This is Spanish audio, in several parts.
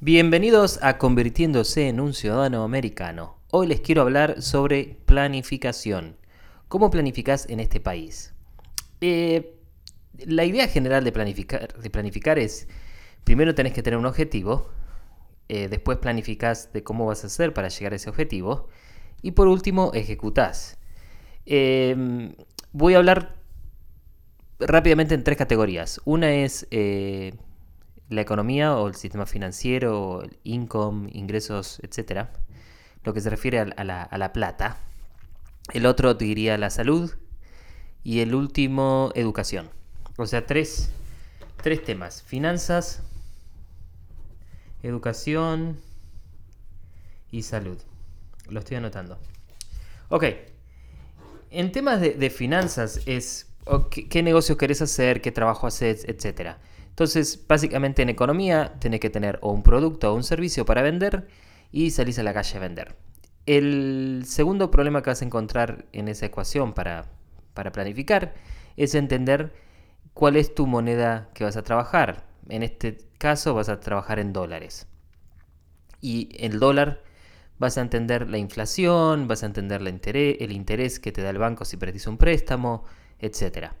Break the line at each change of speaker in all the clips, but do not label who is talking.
Bienvenidos a Convirtiéndose en un Ciudadano Americano. Hoy les quiero hablar sobre planificación. ¿Cómo planificas en este país? Eh, la idea general de planificar, de planificar es, primero tenés que tener un objetivo, eh, después planificás de cómo vas a hacer para llegar a ese objetivo y por último ejecutás. Em, voy a hablar rápidamente en tres categorías. Una es eh, la economía o el sistema financiero, el income, ingresos, etcétera, lo que se refiere a, la, plata. El otro diría la salud y el último educación. O sea, tres, tres temas. Finanzas, educación y salud. Lo estoy anotando. Ok. En temas de, finanzas es qué, negocios querés hacer, qué trabajo haces, etcétera. Entonces, básicamente en economía tenés que tener o un producto o un servicio para vender y salís a la calle a vender. El segundo problema que vas a encontrar en esa ecuación para, para planificar es entender cuál es tu moneda que vas a trabajar. En este caso vas a trabajar en dólares. Y el dólar vas a entender la inflación, vas a entender el interés que te da el banco si perdiste un préstamo, etc.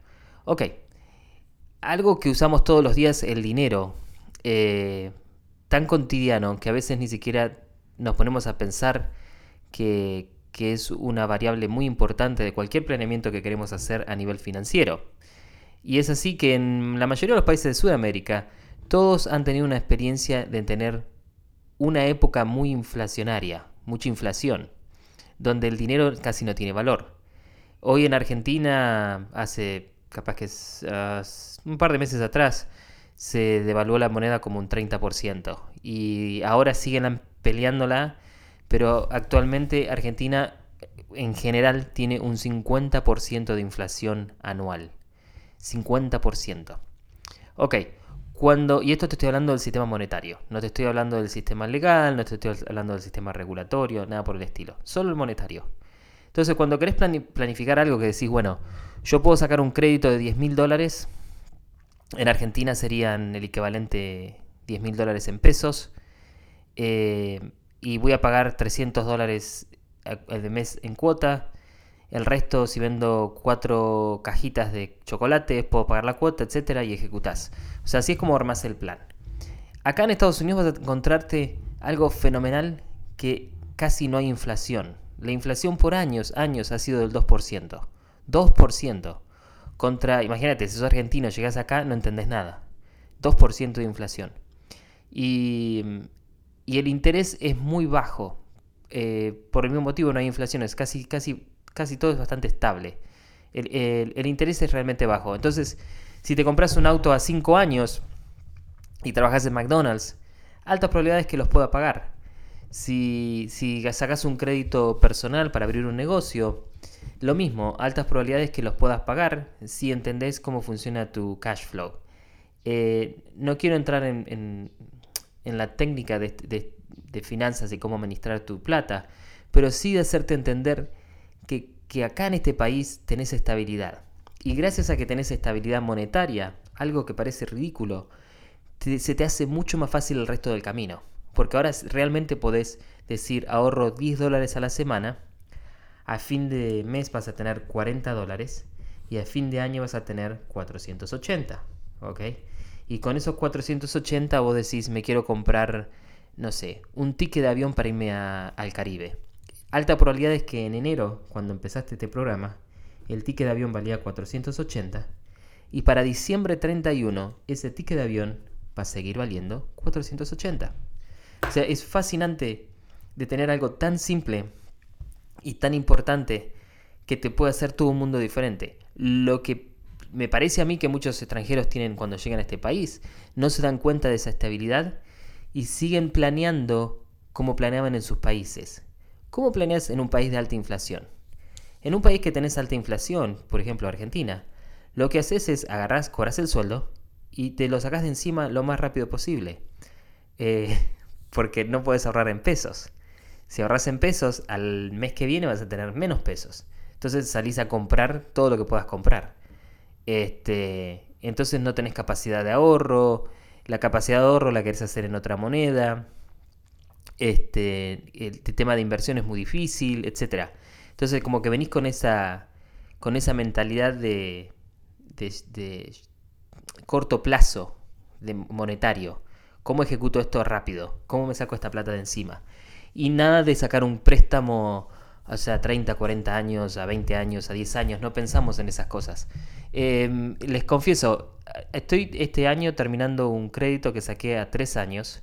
Ok, algo que usamos todos los días, el dinero, eh, tan cotidiano que a veces ni siquiera nos ponemos a pensar que, es una variable muy importante de cualquier planeamiento que queremos hacer a nivel financiero. Y es así que en la mayoría de los países de Sudamérica, todos han tenido una experiencia de tener una época muy inflacionaria, mucha inflación, donde el dinero casi no tiene valor. Hoy en Argentina, hace capaz que es, ah, un par de meses atrás se devaluó la moneda como un 30% y ahora siguen peleándola, pero actualmente Argentina en general tiene un 50% de inflación anual. 50%. Ok, cuando, y esto te estoy hablando del sistema monetario, no te estoy hablando del sistema legal, no te estoy hablando del sistema regulatorio, nada por el estilo, solo el monetario. Entonces, cuando querés planificar algo que decís, bueno, yo puedo sacar un crédito de 10 mil dólares, en Argentina serían el equivalente 10 mil dólares en pesos, eh, y voy a pagar 300 dólares de mes en cuota. El resto, si vendo cuatro cajitas de chocolate, puedo pagar la cuota, etcétera, y ejecutás. O sea, así es como armás el plan. Acá en Estados Unidos vas a encontrarte algo fenomenal que casi no hay inflación. La inflación por años, años ha sido del 2%. 2%. Contra, imagínate, si sos argentino, llegas acá, no entendés nada. 2% de inflación. Y, el interés es muy bajo. Eh, por el mismo motivo no hay inflación, es casi, casi, casi todo es bastante estable. El, interés es realmente bajo. Entonces, si te compras un auto a 5 años y trabajas en McDonald's, altas probabilidades que los pueda pagar. Si, si sacas un crédito personal para abrir un negocio, lo mismo, altas probabilidades que los puedas pagar si entendés cómo funciona tu cash flow. Eh, no quiero entrar en, la técnica de, finanzas y cómo administrar tu plata, pero sí de hacerte entender que, acá en este país tenés estabilidad. Y gracias a que tenés estabilidad monetaria, algo que parece ridículo, se te hace mucho más fácil el resto del camino. Porque ahora realmente podés decir ahorro 10 dólares a la semana, a fin de mes vas a tener 40 dólares y a fin de año vas a tener 480. ¿Ok? Y con esos 480 vos decís, me quiero comprar, no sé, un ticket de avión para irme al Caribe. Alta probabilidad es que en enero, cuando empezaste este programa, el ticket de avión valía 480 y para diciembre 31 ese ticket de avión va a seguir valiendo 480. O sea, es fascinante de tener algo tan simple y tan importante que te puede hacer todo un mundo diferente. Lo que me parece a mí que muchos extranjeros tienen cuando llegan a este país, no se dan cuenta de esa estabilidad y siguen planeando como planeaban en sus países. ¿Cómo planeas en un país de alta inflación? En un país que tenés alta inflación, por ejemplo Argentina, lo que haces es agarrás, cobras el sueldo y te lo sacas de encima lo más rápido posible. Eh, porque no puedes ahorrar en pesos. Si ahorras en pesos, al mes que viene vas a tener menos pesos. Entonces salís a comprar todo lo que puedas comprar. Este, entonces no tenés capacidad de ahorro, la capacidad de ahorro la querés hacer en otra moneda, este, el tema de inversión es muy difícil, etc. Entonces como que venís con esa, con esa mentalidad de, de, corto plazo de monetario. ¿Cómo ejecuto esto rápido? ¿Cómo me saco esta plata de encima? Y nada de sacar un préstamo o sea, 30, 40 años, a 20 años, a 10 años, no pensamos en esas cosas. Em, les confieso, estoy este año terminando un crédito que saqué a 3 años.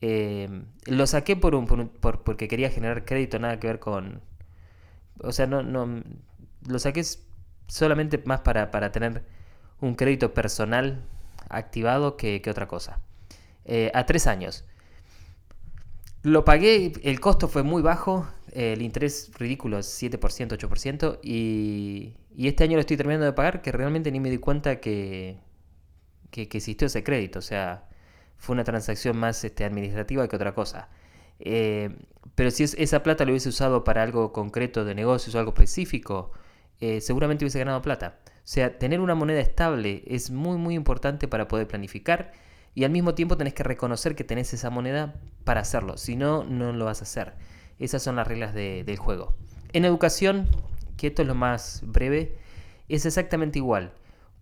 Em, lo saqué por un, por, porque quería generar crédito, nada que ver con... O sea, no, no lo saqué solamente más para, para tener un crédito personal activado que, que otra cosa. Eh, a 3 años. Lo pagué, el costo fue muy bajo, el interés ridículo es 7%, 8%, y, y este año lo estoy terminando de pagar que realmente ni me di cuenta que, que, existió ese crédito, o sea, fue una transacción más este, administrativa que otra cosa. Eh, pero si esa plata lo hubiese usado para algo concreto de negocios o algo específico, eh, seguramente hubiese ganado plata. O sea, tener una moneda estable es muy muy importante para poder planificar y al mismo tiempo tenés que reconocer que tenés esa moneda para hacerlo, si no, no lo vas a hacer. Esas son las reglas del juego. En educación, que esto es lo más breve, es exactamente igual.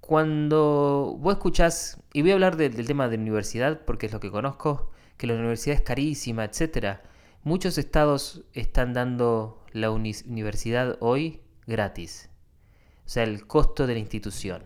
Cuando vos escuchás, y voy a hablar del tema de universidad porque es lo que conozco, que la universidad es carísima, etc. Muchos estados están dando la universidad hoy gratis. O sea, el costo de la institución.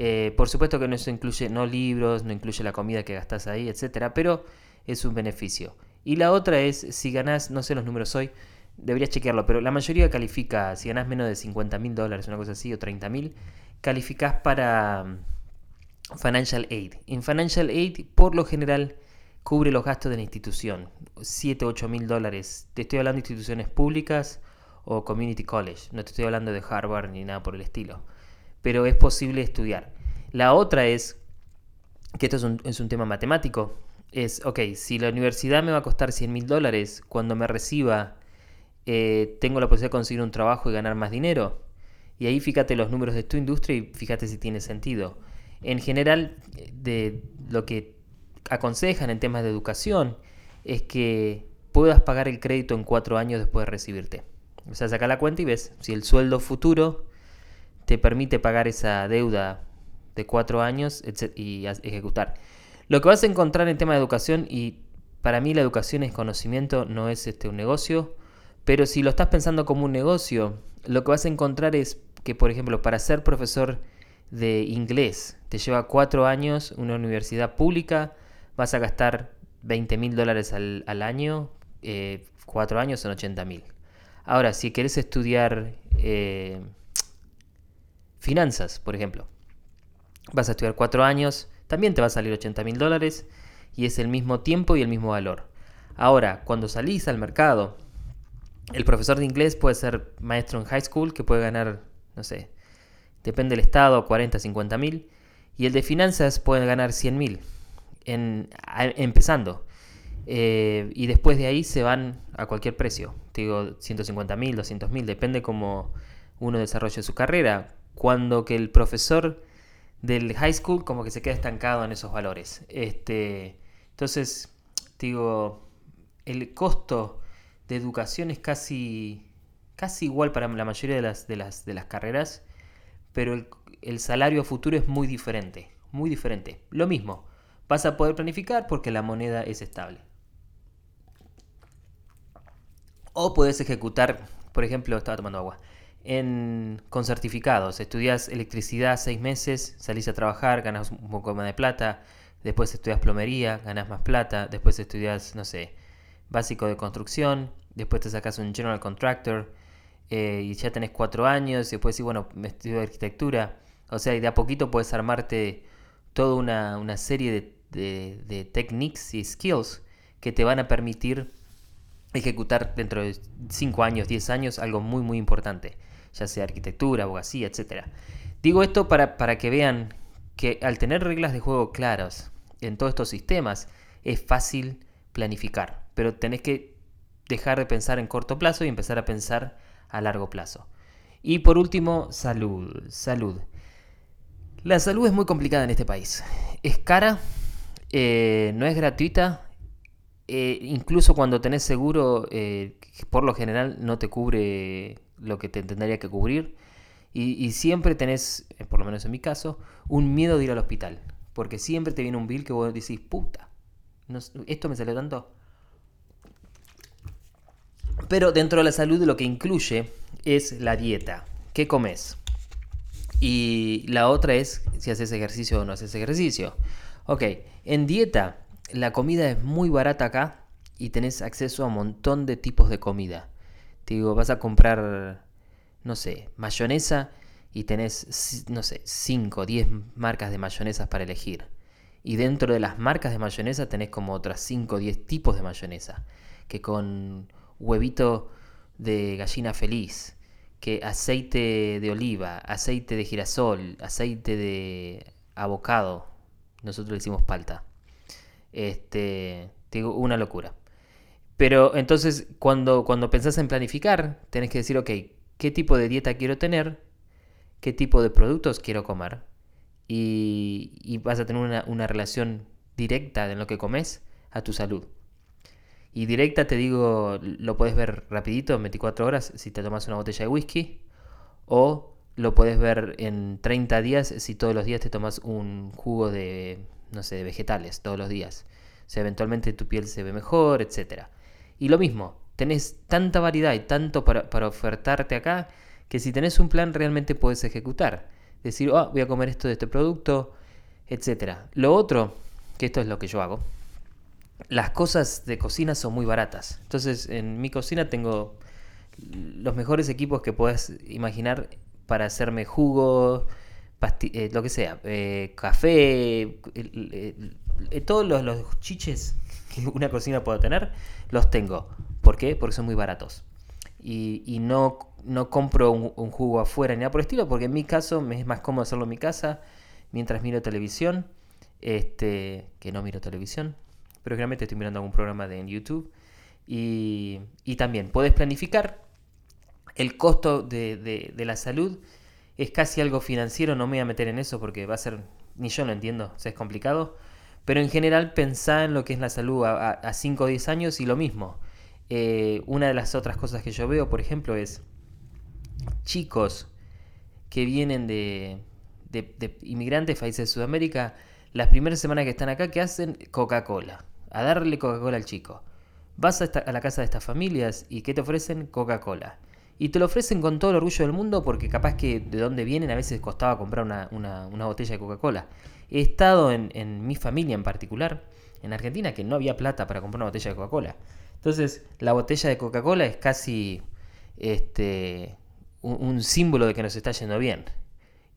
Eh, por supuesto que no eso incluye no libros, no incluye la comida que gastás ahí, etc. Pero es un beneficio. Y la otra es, si ganás, no sé los números hoy, deberías chequearlo, pero la mayoría califica, si ganás menos de 50 mil dólares, una cosa así, o 30 mil, calificás para mm, Financial Aid. En Financial Aid, por lo general, cubre los gastos de la institución, 7, 8 mil dólares. Te estoy hablando de instituciones públicas o community college, no te estoy hablando de Harvard ni nada por el estilo, pero es posible estudiar. La otra es, que esto es un, es un tema matemático, es, ok, si la universidad me va a costar 100 mil dólares, cuando me reciba eh, tengo la posibilidad de conseguir un trabajo y ganar más dinero. Y ahí fíjate los números de tu industria y fíjate si tiene sentido. En general, de lo que aconsejan en temas de educación es que puedas pagar el crédito en cuatro años después de recibirte. O sea, saca la cuenta y ves si el sueldo futuro te permite pagar esa deuda de cuatro años y ejecutar. Lo que vas a encontrar en tema de educación, y para mí la educación es conocimiento, no es este, un negocio, pero si lo estás pensando como un negocio, lo que vas a encontrar es que, por ejemplo, para ser profesor de inglés te lleva cuatro años, una universidad pública, vas a gastar 20 mil dólares al, año, eh, cuatro años son 80 mil. Ahora, si querés estudiar eh, finanzas, por ejemplo, vas a estudiar cuatro años, también te va a salir 80 mil dólares y es el mismo tiempo y el mismo valor. Ahora, cuando salís al mercado, el profesor de inglés puede ser maestro en high school que puede ganar, no sé, depende del estado, 40, 50 mil. Y el de finanzas puede ganar 100 mil empezando. Eh, y después de ahí se van a cualquier precio. Digo 150 mil, 200 mil, depende cómo uno desarrolle su carrera. Cuando que el profesor del high school como que se queda estancado en esos valores. Este, entonces, digo, el costo de educación es casi, casi igual para la mayoría de las, de las, de las carreras, pero el, el salario futuro es muy diferente, muy diferente. Lo mismo, vas a poder planificar porque la moneda es estable. O puedes ejecutar, por ejemplo, estaba tomando agua, con certificados. Estudias electricidad seis meses, salís a trabajar, ganas un poco más de plata, después estudias plomería, ganas más plata, después estudias, no sé, básico de construcción, después te sacas un general contractor eh, y ya tenés cuatro años, y después sí, bueno, me estudio arquitectura. O sea, y de a poquito puedes armarte toda una, serie de, de, de techniques y skills que te van a permitir ejecutar dentro de 5 años, 10 años, algo muy, muy importante ya sea arquitectura, abogacía, etc. Digo esto para, para que vean que al tener reglas de juego claras en todos estos sistemas, es fácil planificar, pero tenés que dejar de pensar en corto plazo y empezar a pensar a largo plazo. Y por último, salud, salud. La salud es muy complicada en este país. Es cara, eh, no es gratuita. Eh, incluso cuando tenés seguro, eh, por lo general no te cubre lo que te tendría que cubrir. Y, siempre tenés, por lo menos en mi caso, un miedo de ir al hospital. Porque siempre te viene un bill que vos decís, puta, esto me salió tanto. Pero dentro de la salud lo que incluye es la dieta. ¿Qué comes? Y la otra es si haces ejercicio o no haces ejercicio. Ok, en dieta la comida es muy barata acá y tenés acceso a un montón de tipos de comida. Te digo, vas a comprar, no sé, mayonesa y tenés, no sé, 5 o 10 marcas de mayonesas para elegir. Y dentro de las marcas de mayonesa tenés como otras 5 o 10 tipos de mayonesa. Que con huevito de gallina feliz, que aceite de oliva, aceite de girasol, aceite de abocado, nosotros le decimos palta. Este, digo, una locura. Pero entonces, cuando, cuando pensás en planificar, tenés que decir, ok, ¿qué tipo de dieta quiero tener? ¿Qué tipo de productos quiero comer? Y, vas a tener una, una relación directa en lo que comes a tu salud. Y directa te digo, lo puedes ver rapidito, en 24 horas, si te tomas una botella de whisky. O lo puedes ver en 30 días si todos los días te tomas un jugo de, no sé, de vegetales, todos los días. O sea, eventualmente tu piel se ve mejor, etc. Y lo mismo, tenés tanta variedad y tanto para, para ofertarte acá que si tenés un plan realmente puedes ejecutar. Decir, oh, voy a comer esto de este producto, etc. Lo otro, que esto es lo que yo hago, las cosas de cocina son muy baratas. Entonces, en mi cocina tengo los mejores equipos que puedas imaginar para hacerme jugo, eh, lo que sea, eh, café, eh, todos los, chiches que una cocina pueda tener, los tengo. ¿Por qué? Porque son muy baratos. Y, no, no compro un, jugo afuera ni nada por el estilo, porque en mi caso me es más cómodo hacerlo en mi casa mientras miro televisión, este, que no miro televisión pero generalmente estoy mirando algún programa de en YouTube. Y, también puedes planificar. El costo de, la salud es casi algo financiero, no me voy a meter en eso porque va a ser, ni yo lo entiendo, es complicado. Pero en general pensá en lo que es la salud a 5 o 10 años y lo mismo. Eh, una de las otras cosas que yo veo, por ejemplo, es chicos que vienen de, de, inmigrantes, países de Sudamérica, las primeras semanas que están acá, que hacen Coca-Cola a darle Coca-Cola al chico. Vas a, la casa de estas familias y ¿qué te ofrecen? Coca-Cola. Y te lo ofrecen con todo el orgullo del mundo porque capaz que de dónde vienen a veces costaba comprar una, botella de Coca-Cola. He estado en, mi familia en particular, en Argentina, que no había plata para comprar una botella de Coca-Cola. Entonces, la botella de Coca-Cola es casi este, un, símbolo de que nos está yendo bien.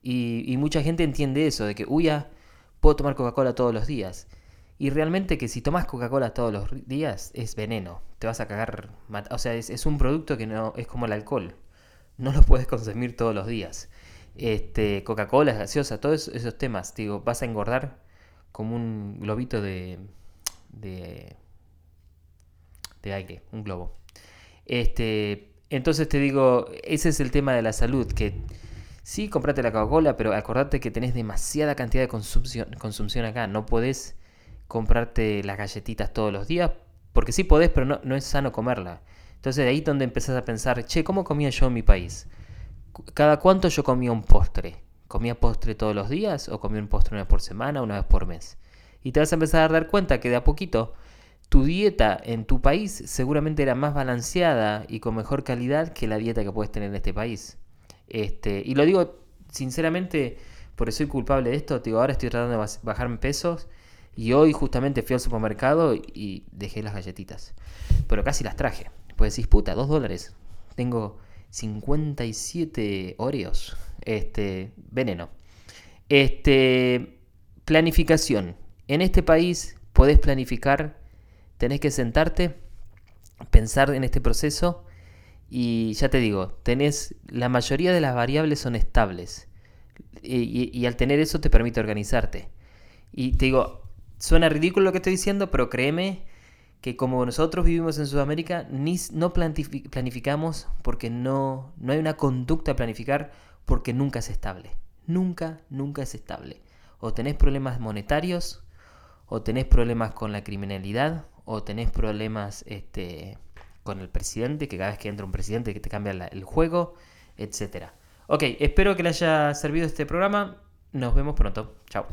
Y, y mucha gente entiende eso, de que, uy, ya, puedo tomar Coca-Cola todos los días. Y realmente que si tomas Coca-Cola todos los días es veneno. Te vas a cagar. O sea, es, un producto que no es como el alcohol. No lo puedes consumir todos los días. Este, Coca-Cola, gaseosa, todos esos temas. Digo, vas a engordar como un globito de, de, de aire, un globo. Este, entonces te digo, ese es el tema de la salud. Que sí, comprate la Coca-Cola, pero acordate que tenés demasiada cantidad de consumción acá. No podés comprarte las galletitas todos los días, porque sí podés, pero no, es sano comerla. Entonces de ahí donde empezás a pensar, che, ¿cómo comía yo en mi país? ¿Cada cuánto yo comía un postre? ¿Comía postre todos los días o comía un postre una vez por semana, una vez por mes? Y te vas a empezar a dar cuenta que de a poquito tu dieta en tu país seguramente era más balanceada y con mejor calidad que la dieta que puedes tener en este país. Este, y lo digo sinceramente porque soy culpable de esto. Digo, ahora estoy tratando de bajarme pesos y hoy justamente fui al supermercado y dejé las galletitas. Pero casi las traje. Pues decís, puta, dos dólares. Tengo 57 Oreos. Este, veneno. Este, planificación. En este país podés planificar, tenés que sentarte, pensar en este proceso y ya te digo, tenés, la mayoría de las variables son estables. Y, y al tener eso te permite organizarte. Y te digo, Suena ridículo lo que estoy diciendo, pero créeme que como nosotros vivimos en Sudamérica, ni, no planificamos porque no, no hay una conducta a planificar porque nunca es estable. Nunca, nunca es estable. O tenés problemas monetarios, o tenés problemas con la criminalidad, o tenés problemas este, con el presidente, que cada vez que entra un presidente que te cambia el juego, etc. Ok, espero que le haya servido este programa. Nos vemos pronto. Chao.